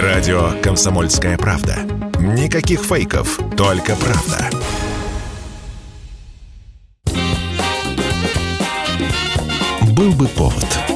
Радио «Комсомольская правда». Никаких фейков, только правда. Был бы повод.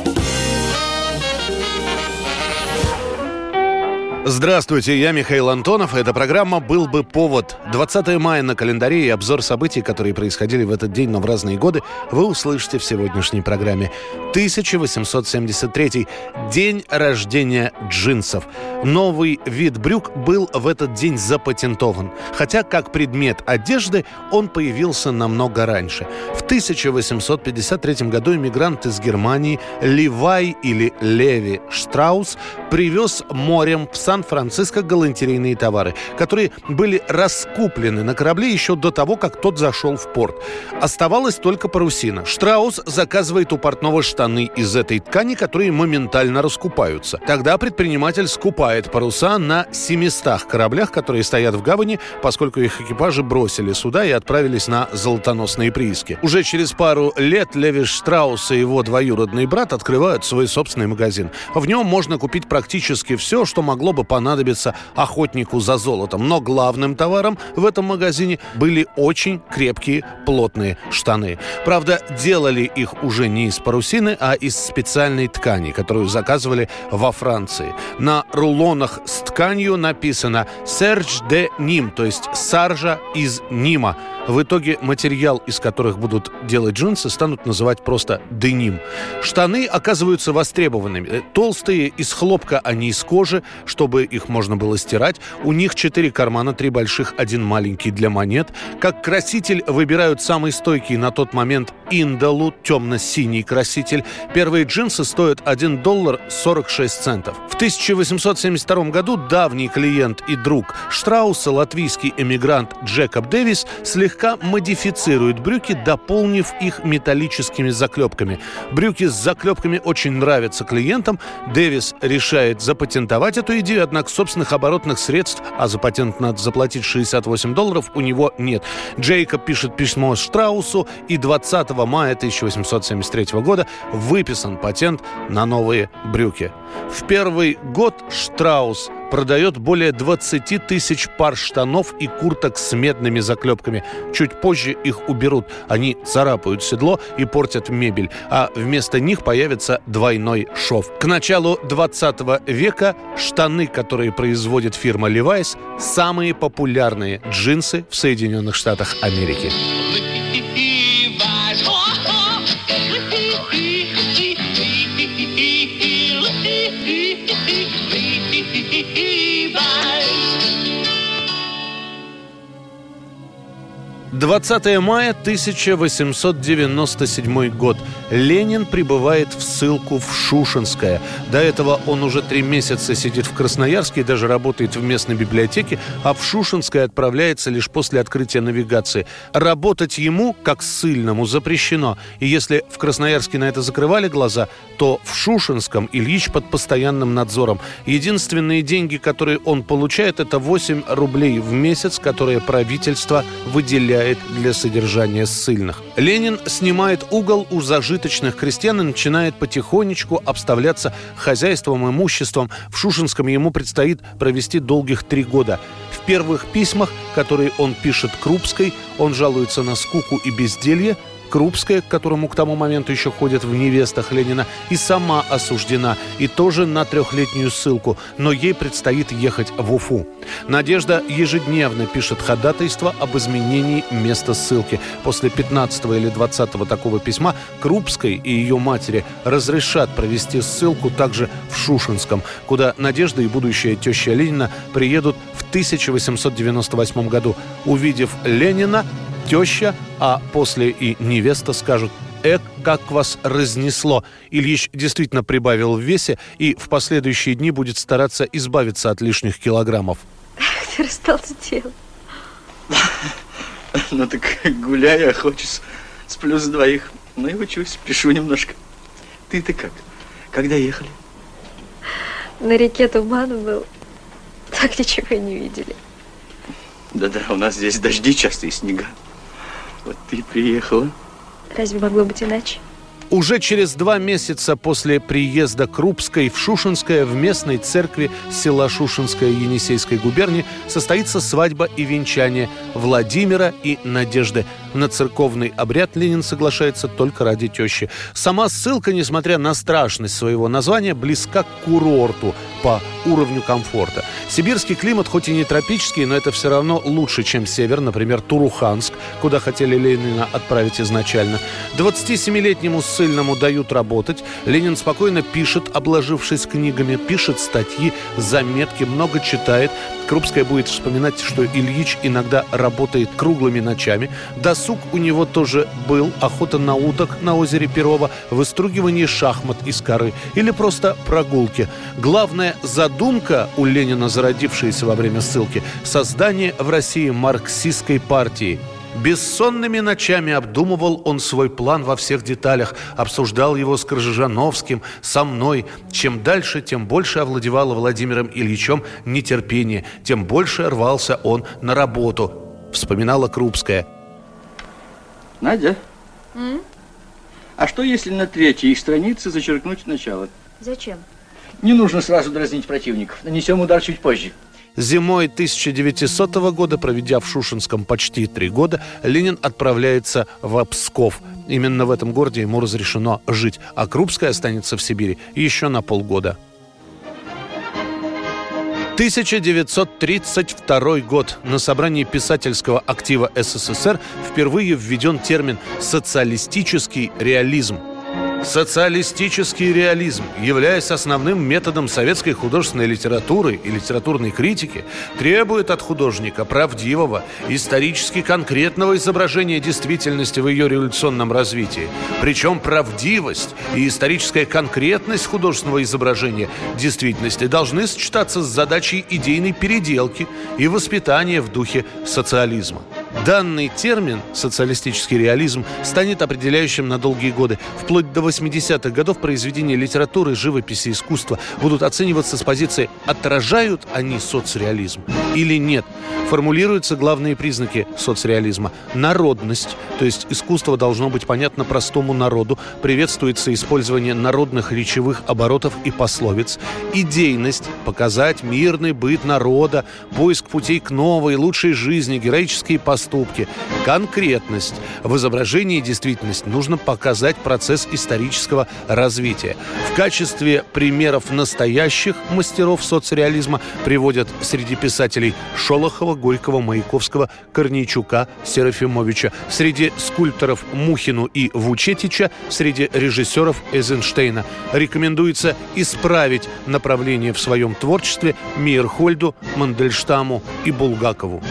Здравствуйте, я Михаил Антонов. Эта программа «Был бы повод». 20 мая на календаре и обзор событий, которые происходили в этот день, но в разные годы, вы услышите в сегодняшней программе. 1873. День рождения джинсов. Новый вид брюк был в этот день запатентован. Хотя как предмет одежды он появился намного раньше. В 1853 году иммигрант из Германии Левай или Леви Штраус привез морем в сан Сан-Франциско галантерейные товары, которые были раскуплены на корабле еще до того, как тот зашел в порт. Оставалась только парусина. Штраус заказывает у портного штаны из этой ткани, которые моментально раскупаются. Тогда предприниматель скупает паруса на 700 кораблях, которые стоят в гавани, поскольку их экипажи бросили суда и отправились на золотоносные прииски. Уже через пару лет Леви Штраус и его двоюродный брат открывают свой собственный магазин. В нем можно купить практически все, что могло бы понадобится охотнику за золотом. Но главным товаром в этом магазине были очень крепкие, плотные штаны. Правда, делали их уже не из парусины, а из специальной ткани, которую заказывали во Франции. На рулонах с тканью написано «Серж де Ним», то есть «Саржа из Нима». В итоге материал, из которых будут делать джинсы, станут называть просто деним. Штаны оказываются востребованными. Толстые, из хлопка, а не из кожи, чтобы их можно было стирать. У них четыре кармана, три больших, один маленький для монет. Как краситель выбирают самый стойкий на тот момент индалу, темно-синий краситель. Первые джинсы стоят 1 доллар 46 центов. В 1872 году давний клиент и друг Штрауса, латвийский эмигрант Джекоб Дэвис, слегка модифицирует брюки, дополнив их металлическими заклепками. Брюки с заклепками очень нравятся клиентам. Дэвис решает запатентовать эту идею, однако собственных оборотных средств, а за патент надо заплатить 68 долларов, у него нет. Джейкоб пишет письмо Штраусу, и 20 мая 1873 года выписан патент на новые брюки. В первый год Штраус продает более 20 тысяч пар штанов и курток с медными заклепками. Чуть позже их уберут. Они царапают седло и портят мебель, а вместо них появится двойной шов. К началу 20 века штаны, которые производит фирма Levi's, самые популярные джинсы в Соединенных Штатах Америки. 20 мая 1897 год. Ленин прибывает в ссылку в Шушинское. До этого он уже три месяца сидит в Красноярске и даже работает в местной библиотеке, а в Шушинское отправляется лишь после открытия навигации. Работать ему, как ссыльному, запрещено. И если в Красноярске на это закрывали глаза, то в Шушинском Ильич под постоянным надзором. Единственные деньги, которые он получает, это 8 рублей в месяц, которые правительство выделяет выделяет для содержания ссыльных. Ленин снимает угол у зажиточных крестьян и начинает потихонечку обставляться хозяйством, имуществом. В Шушинском ему предстоит провести долгих три года. В первых письмах, которые он пишет Крупской, он жалуется на скуку и безделье, Крупская, к которому к тому моменту еще ходят в невестах Ленина, и сама осуждена, и тоже на трехлетнюю ссылку, но ей предстоит ехать в Уфу. Надежда ежедневно пишет ходатайство об изменении места ссылки. После 15 или 20 такого письма Крупской и ее матери разрешат провести ссылку также в Шушинском, куда Надежда и будущая теща Ленина приедут в 1898 году. Увидев Ленина, теща, а после и невеста скажут «Эк, как вас разнесло!» Ильич действительно прибавил в весе и в последующие дни будет стараться избавиться от лишних килограммов. Ах, ты растолстел. Ну так гуляю, охочусь, сплю за двоих. Ну и учусь, пишу немножко. Ты-то как? Когда ехали? На реке туман был. Так ничего и не видели. Да-да, у нас здесь дожди часто и снега. Вот ты приехала. Разве могло быть иначе? Уже через два месяца после приезда Крупской в Шушинское в местной церкви села Шушинское Енисейской губернии состоится свадьба и венчание Владимира и Надежды. На церковный обряд Ленин соглашается только ради тещи. Сама ссылка, несмотря на страшность своего названия, близка к курорту по уровню комфорта. Сибирский климат хоть и не тропический, но это все равно лучше, чем север, например, Туруханск, куда хотели Ленина отправить изначально. 27-летнему ссыльному дают работать. Ленин спокойно пишет, обложившись книгами, пишет статьи, заметки, много читает. Крупская будет вспоминать, что Ильич иногда работает круглыми ночами. Досуг у него тоже был, охота на уток на озере Перова, выстругивание шахмат из коры или просто прогулки. Главная задумка у Ленина, зародившаяся во время ссылки, создание в России марксистской партии – Бессонными ночами обдумывал он свой план во всех деталях, обсуждал его с Крыжановским, со мной. Чем дальше, тем больше овладевало Владимиром Ильичем нетерпение, тем больше рвался он на работу, вспоминала Крупская. Надя, М? а что если на третьей странице зачеркнуть начало? Зачем? Не нужно сразу дразнить противников. Нанесем удар чуть позже. Зимой 1900 года, проведя в Шушинском почти три года, Ленин отправляется в Псков. Именно в этом городе ему разрешено жить, а Крупская останется в Сибири еще на полгода. 1932 год. На собрании писательского актива СССР впервые введен термин «социалистический реализм». Социалистический реализм, являясь основным методом советской художественной литературы и литературной критики, требует от художника правдивого, исторически конкретного изображения действительности в ее революционном развитии. Причем правдивость и историческая конкретность художественного изображения действительности должны сочетаться с задачей идейной переделки и воспитания в духе социализма. Данный термин «социалистический реализм» станет определяющим на долгие годы. Вплоть до 80-х годов произведения литературы, живописи, искусства будут оцениваться с позиции «отражают они соцреализм» или «нет». Формулируются главные признаки соцреализма. Народность, то есть искусство должно быть понятно простому народу, приветствуется использование народных речевых оборотов и пословиц. Идейность – показать мирный быт народа, поиск путей к новой, лучшей жизни, героические поступки. Конкретность. В изображении действительность нужно показать процесс исторического развития. В качестве примеров настоящих мастеров соцреализма приводят среди писателей Шолохова, Горького, Маяковского, Корнейчука, Серафимовича, среди скульпторов Мухину и Вучетича, среди режиссеров Эйзенштейна. Рекомендуется исправить направление в своем творчестве Мейерхольду, Мандельштаму и Булгакову.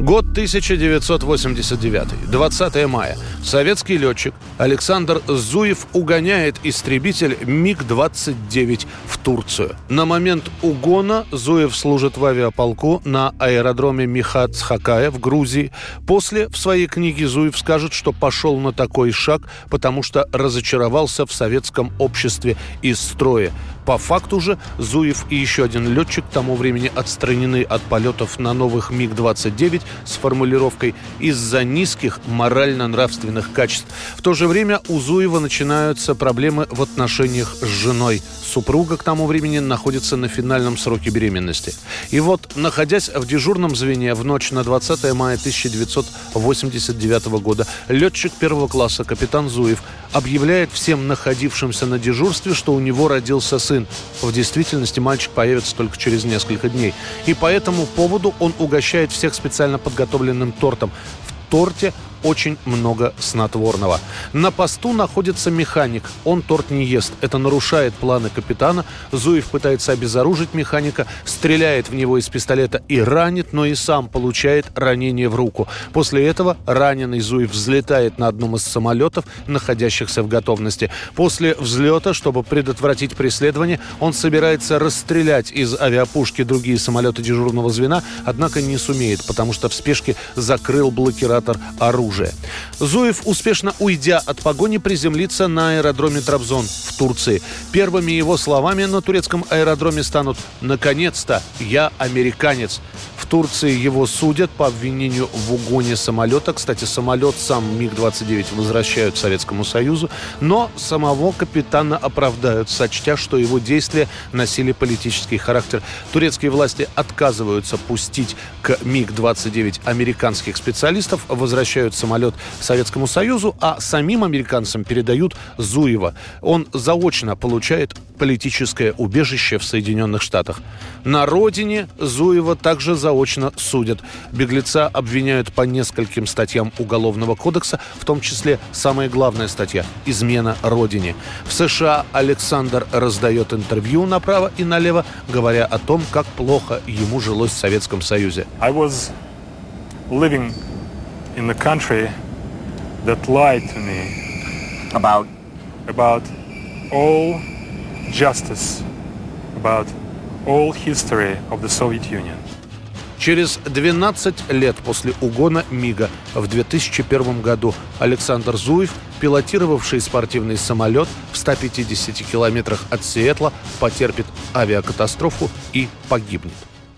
Год 1989, 20 мая. Советский летчик Александр Зуев угоняет истребитель МиГ-29 в Турцию. На момент угона Зуев служит в авиаполку на аэродроме Михацхакая в Грузии. После в своей книге Зуев скажет, что пошел на такой шаг, потому что разочаровался в советском обществе и строе. По факту же Зуев и еще один летчик к тому времени отстранены от полетов на новых МиГ-29 с формулировкой «из-за низких морально-нравственных качеств». В то же время у Зуева начинаются проблемы в отношениях с женой. Супруга к тому времени находится на финальном сроке беременности. И вот, находясь в дежурном звене в ночь на 20 мая 1989 года, летчик первого класса капитан Зуев объявляет всем находившимся на дежурстве, что у него родился сын. В действительности мальчик появится только через несколько дней. И по этому поводу он угощает всех специально подготовленным тортом. В торте очень много снотворного. На посту находится механик. Он торт не ест. Это нарушает планы капитана. Зуев пытается обезоружить механика, стреляет в него из пистолета и ранит, но и сам получает ранение в руку. После этого раненый Зуев взлетает на одном из самолетов, находящихся в готовности. После взлета, чтобы предотвратить преследование, он собирается расстрелять из авиапушки другие самолеты дежурного звена, однако не сумеет, потому что в спешке закрыл блокиратор оружия оружия. Зуев, успешно уйдя от погони, приземлится на аэродроме Трабзон в Турции. Первыми его словами на турецком аэродроме станут «Наконец-то я американец». В Турции его судят по обвинению в угоне самолета. Кстати, самолет сам МиГ-29 возвращают Советскому Союзу, но самого капитана оправдают, сочтя, что его действия носили политический характер. Турецкие власти отказываются пустить к МиГ-29 американских специалистов, возвращают самолет Советскому Союзу, а самим американцам передают Зуева. Он заочно получает политическое убежище в Соединенных Штатах. На родине Зуева также заочно судят. Беглеца обвиняют по нескольким статьям Уголовного кодекса, в том числе самая главная статья – измена родине. В США Александр раздает интервью направо и налево, говоря о том, как плохо ему жилось в Советском Союзе. I was living in a country that lied to me about about all justice, about all history of the Soviet Union. Через 12 лет после угона МИГа в 2001 году Александр Зуев, пилотировавший спортивный самолет в 150 километрах от Сиэтла, потерпит авиакатастрофу и погибнет.